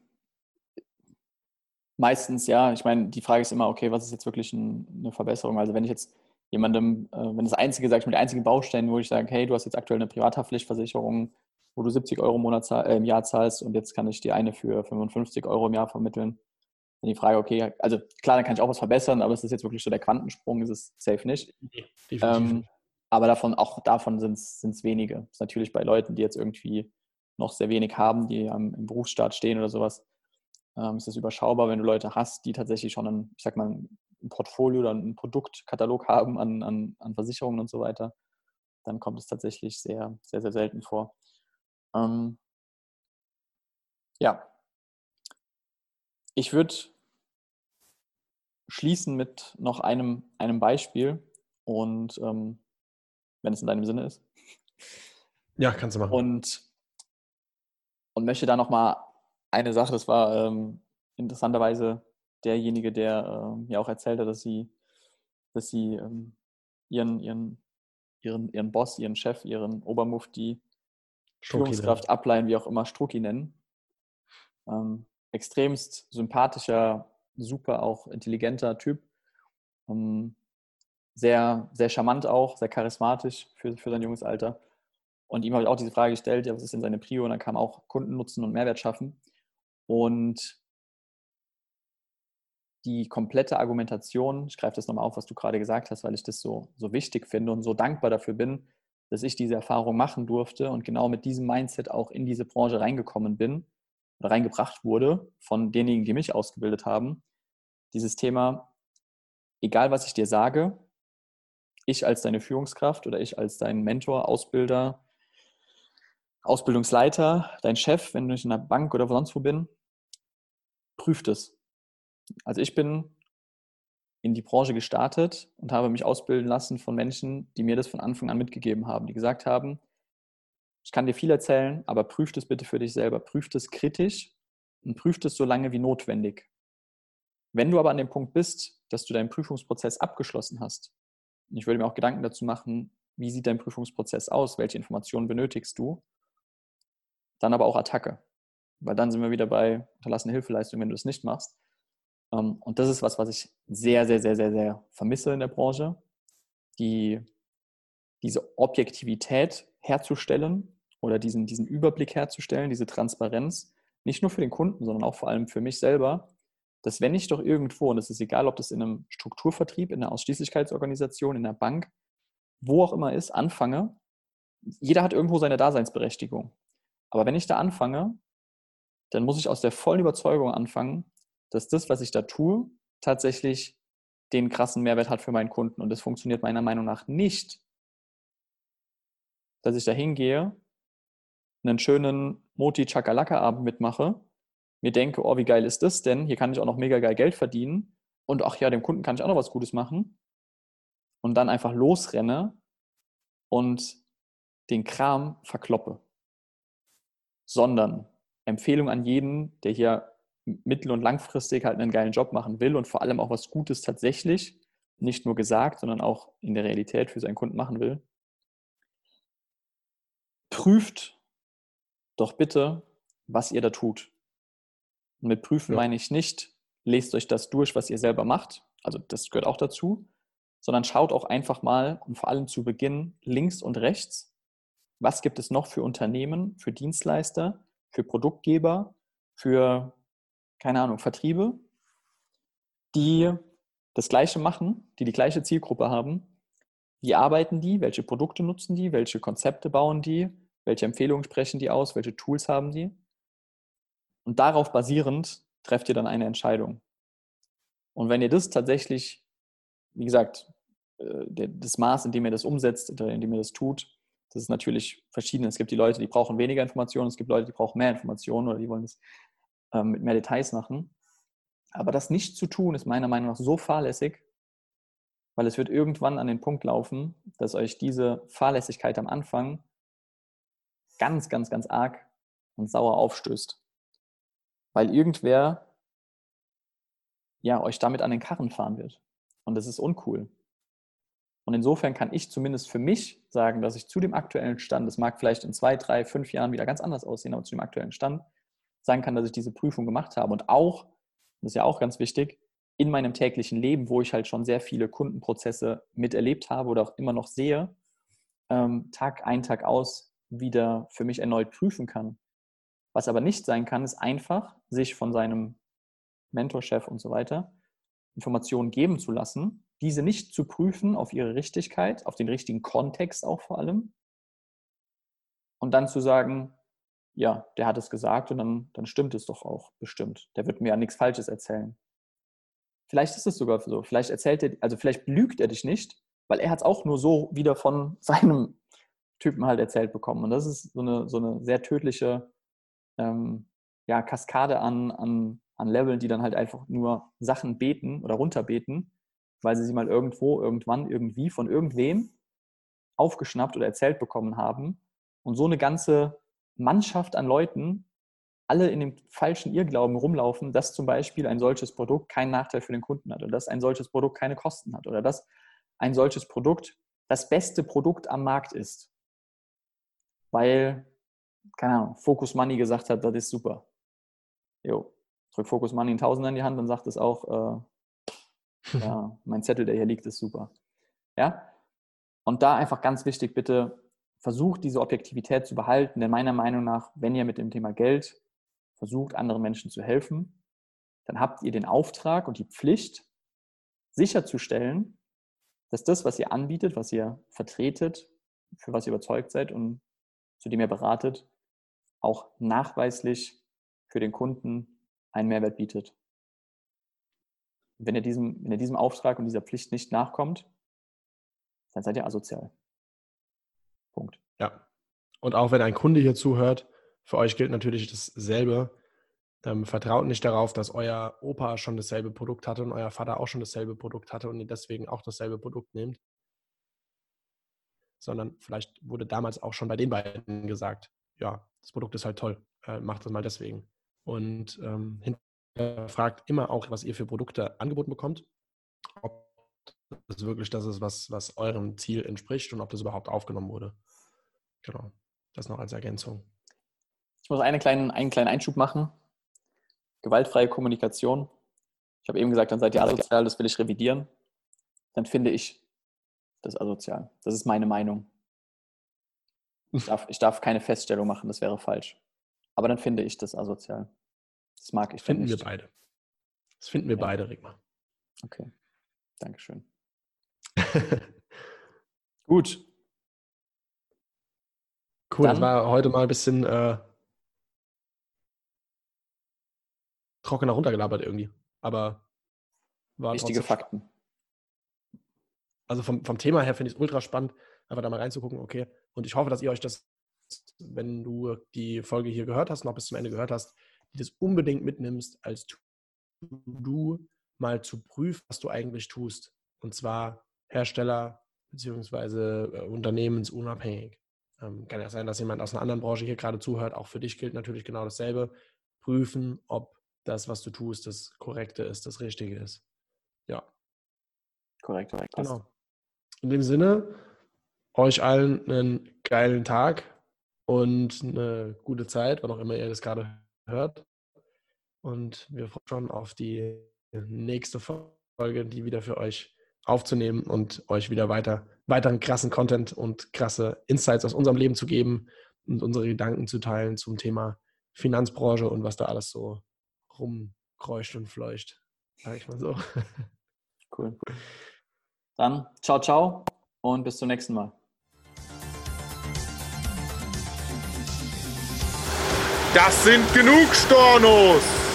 meistens ja. Ich meine, die Frage ist immer, okay, was ist jetzt wirklich ein, eine Verbesserung? Also wenn ich jetzt jemandem, äh, wenn das einzige, sag ich mal, die einzigen Bausteine, wo ich sage, hey, du hast jetzt aktuell eine Privathaftpflichtversicherung, wo du 70 Euro im, Monat, zahl- äh, im Jahr zahlst und jetzt kann ich dir eine für 55 Euro im Jahr vermitteln. Dann die Frage, okay, also klar, dann kann ich auch was verbessern, aber es ist jetzt wirklich so der Quantensprung, ist es safe nicht. Definitiv. Ähm, aber davon, auch davon sind es wenige. Das ist natürlich bei Leuten, die jetzt irgendwie noch sehr wenig haben, die am, im Berufsstaat stehen oder sowas, ähm, ist es überschaubar, wenn du Leute hast, die tatsächlich schon ein, ich sag mal, ein Portfolio oder einen Produktkatalog haben an, an, an Versicherungen und so weiter, dann kommt es tatsächlich sehr, sehr, sehr selten vor. Ähm, ja. Ich würde schließen mit noch einem, einem Beispiel und ähm, wenn es in deinem Sinne ist. ja, kannst du machen. Und, und möchte da nochmal eine Sache, das war ähm, interessanterweise derjenige, der äh, mir auch erzählt hat, dass sie, dass sie ähm, ihren, ihren, ihren, ihren Boss, ihren Chef, ihren Obermufti? Führungskraft, Ableihen, wie auch immer, Strucki nennen. Ähm, extremst sympathischer, super auch intelligenter Typ. Ähm, sehr, sehr charmant auch, sehr charismatisch für, für sein junges Alter. Und ihm habe ich auch diese Frage gestellt, ja, was ist denn seine Prio? Und dann kam auch Kundennutzen und Mehrwert schaffen. Und die komplette Argumentation, ich greife das nochmal auf, was du gerade gesagt hast, weil ich das so, so wichtig finde und so dankbar dafür bin, dass ich diese Erfahrung machen durfte und genau mit diesem Mindset auch in diese Branche reingekommen bin oder reingebracht wurde von denjenigen, die mich ausgebildet haben. Dieses Thema, egal was ich dir sage, ich als deine Führungskraft oder ich als dein Mentor, Ausbilder, Ausbildungsleiter, dein Chef, wenn ich in einer Bank oder sonst wo bin, prüft es. Also ich bin in die Branche gestartet und habe mich ausbilden lassen von Menschen, die mir das von Anfang an mitgegeben haben, die gesagt haben, ich kann dir viel erzählen, aber prüf das bitte für dich selber, prüf das kritisch und prüf das so lange wie notwendig. Wenn du aber an dem Punkt bist, dass du deinen Prüfungsprozess abgeschlossen hast, und ich würde mir auch Gedanken dazu machen, wie sieht dein Prüfungsprozess aus, welche Informationen benötigst du, dann aber auch Attacke. Weil dann sind wir wieder bei unterlassene Hilfeleistung, wenn du es nicht machst. Ähm, und das ist was, was ich sehr, sehr, sehr, sehr, sehr vermisse in der Branche. Die, diese Objektivität herzustellen oder diesen, diesen Überblick herzustellen, diese Transparenz, nicht nur für den Kunden, sondern auch vor allem für mich selber, dass wenn ich doch irgendwo, und es ist egal, ob das in einem Strukturvertrieb, in einer Ausschließlichkeitsorganisation, in einer Bank, wo auch immer ist, anfange, jeder hat irgendwo seine Daseinsberechtigung. Aber wenn ich da anfange, dann muss ich aus der vollen Überzeugung anfangen, dass das, was ich da tue, tatsächlich den krassen Mehrwert hat für meinen Kunden. Und das funktioniert meiner Meinung nach nicht, dass ich da hingehe, einen schönen Moti-Chakalaka-Abend mitmache, mir denke, oh, wie geil ist das denn? Hier kann ich auch noch mega geil Geld verdienen. Und ach ja, dem Kunden kann ich auch noch was Gutes machen. Und dann einfach losrenne und den Kram verkloppe. Sondern Empfehlung an jeden, der hier mittel- und langfristig halt einen geilen Job machen will und vor allem auch was Gutes tatsächlich, nicht nur gesagt, sondern auch in der Realität für seinen Kunden machen will. Prüft doch bitte, was ihr da tut. Und mit prüfen Ja. meine ich nicht, lest euch das durch, was ihr selber macht. Also das gehört auch dazu. Sondern schaut auch einfach mal und vor allem zu Beginn links und rechts, was gibt es noch für Unternehmen, für Dienstleister, für Produktgeber, für, keine Ahnung, Vertriebe, die das Gleiche machen, die die gleiche Zielgruppe haben. Wie arbeiten die? Welche Produkte nutzen die? Welche Konzepte bauen die? Welche Empfehlungen sprechen die aus? Welche Tools haben die? Und darauf basierend trefft ihr dann eine Entscheidung. Und wenn ihr das tatsächlich, wie gesagt, äh, das Maß, in dem ihr das umsetzt, in dem ihr das tut, das ist natürlich verschieden. Es gibt die Leute, die brauchen weniger Informationen, es gibt Leute, die brauchen mehr Informationen oder die wollen es ähm, mit mehr Details machen. Aber das nicht zu tun, ist meiner Meinung nach so fahrlässig, weil es wird irgendwann an den Punkt laufen, dass euch diese Fahrlässigkeit am Anfang ganz, ganz, ganz arg und sauer aufstößt. Weil irgendwer ja, euch damit an den Karren fahren wird. Und das ist uncool. Und insofern kann ich zumindest für mich sagen, dass ich zu dem aktuellen Stand, das mag vielleicht in zwei, drei, fünf Jahren wieder ganz anders aussehen, aber zu dem aktuellen Stand sagen kann, dass ich diese Prüfung gemacht habe. Und auch, das ist ja auch ganz wichtig, in meinem täglichen Leben, wo ich halt schon sehr viele Kundenprozesse miterlebt habe oder auch immer noch sehe, ähm, Tag ein, Tag aus, wieder für mich erneut prüfen kann. Was aber nicht sein kann, ist einfach, sich von seinem Mentorchef und so weiter Informationen geben zu lassen, diese nicht zu prüfen auf ihre Richtigkeit, auf den richtigen Kontext auch vor allem. Und dann zu sagen, ja, der hat es gesagt und dann, dann stimmt es doch auch bestimmt. Der wird mir ja nichts Falsches erzählen. Vielleicht ist es sogar so. Vielleicht erzählt er, also vielleicht lügt er dich nicht, weil er hat es auch nur so wieder von *laughs* seinem Typen halt erzählt bekommen. Und das ist so eine, so eine sehr tödliche ähm, ja, Kaskade an, an, an Leveln, die dann halt einfach nur Sachen beten oder runterbeten, weil sie sie mal irgendwo, irgendwann, irgendwie von irgendwem aufgeschnappt oder erzählt bekommen haben und so eine ganze Mannschaft an Leuten alle in dem falschen Irrglauben rumlaufen, dass zum Beispiel ein solches Produkt keinen Nachteil für den Kunden hat oder dass ein solches Produkt keine Kosten hat oder dass ein solches Produkt das beste Produkt am Markt ist. Weil, keine Ahnung, Focus Money gesagt hat, das ist super. Jo, drück Focus Money in Tausender in die Hand und sagt es auch, äh, *laughs* ja, mein Zettel, der hier liegt, ist super. Ja? Und da einfach ganz wichtig, bitte versucht diese Objektivität zu behalten, denn meiner Meinung nach, wenn ihr mit dem Thema Geld versucht, anderen Menschen zu helfen, dann habt ihr den Auftrag und die Pflicht, sicherzustellen, dass das, was ihr anbietet, was ihr vertretet, für was ihr überzeugt seid und zu dem ihr beratet, auch nachweislich für den Kunden einen Mehrwert bietet. Wenn ihr diesem, wenn ihr diesem Auftrag und dieser Pflicht nicht nachkommt, dann seid ihr asozial. Punkt. Ja. Und auch wenn ein Kunde hier zuhört, für euch gilt natürlich dasselbe. Ähm, vertraut nicht darauf, dass euer Opa schon dasselbe Produkt hatte und euer Vater auch schon dasselbe Produkt hatte und ihr deswegen auch dasselbe Produkt nehmt. Sondern vielleicht wurde damals auch schon bei den beiden gesagt, ja, das Produkt ist halt toll, äh, macht das mal deswegen. Und ähm, hinterfragt immer auch, was ihr für Produkte angeboten bekommt, ob das wirklich das ist, was, was eurem Ziel entspricht und ob das überhaupt aufgenommen wurde. Genau. Das noch als Ergänzung. Ich muss einen kleinen, einen kleinen Einschub machen. Gewaltfreie Kommunikation. Ich habe eben gesagt, dann seid ihr asozial, das will ich revidieren. Dann finde ich das asozial. Das ist meine Meinung. Ich darf, ich darf keine Feststellung machen, das wäre falsch. Aber dann finde ich das asozial. Das mag ich. Finden wir beide. Das finden wir ja. beide, Rigmar. Okay. Dankeschön. *laughs* Gut. Cool, Dann, das war heute mal ein bisschen äh, trockener runtergelabert irgendwie. Aber war Wichtige Fakten. Also vom, vom Thema her finde ich es ultra spannend, einfach da mal reinzugucken, okay. Und ich hoffe, dass ihr euch das, wenn du die Folge hier gehört hast, noch bis zum Ende gehört hast, die das unbedingt mitnimmst, als du mal zu prüfen, was du eigentlich tust. Und zwar Hersteller bzw. Äh, unternehmensunabhängig. Ähm, kann ja sein, dass jemand aus einer anderen Branche hier gerade zuhört. Auch für dich gilt natürlich genau dasselbe. Prüfen, ob das, was du tust, das Korrekte ist, das Richtige ist. Ja. Korrekt, korrekt. Genau. In dem Sinne, euch allen einen geilen Tag und eine gute Zeit, wann auch immer ihr das gerade hört. Und wir freuen uns schon auf die nächste Folge, die wieder für euch aufzunehmen und euch wieder weiter, weiteren krassen Content und krasse Insights aus unserem Leben zu geben und unsere Gedanken zu teilen zum Thema Finanzbranche und was da alles so rumkreucht und fleucht. Sag ich mal so. *laughs* Cool. Dann ciao, ciao und bis zum nächsten Mal. Das sind genug Stornos!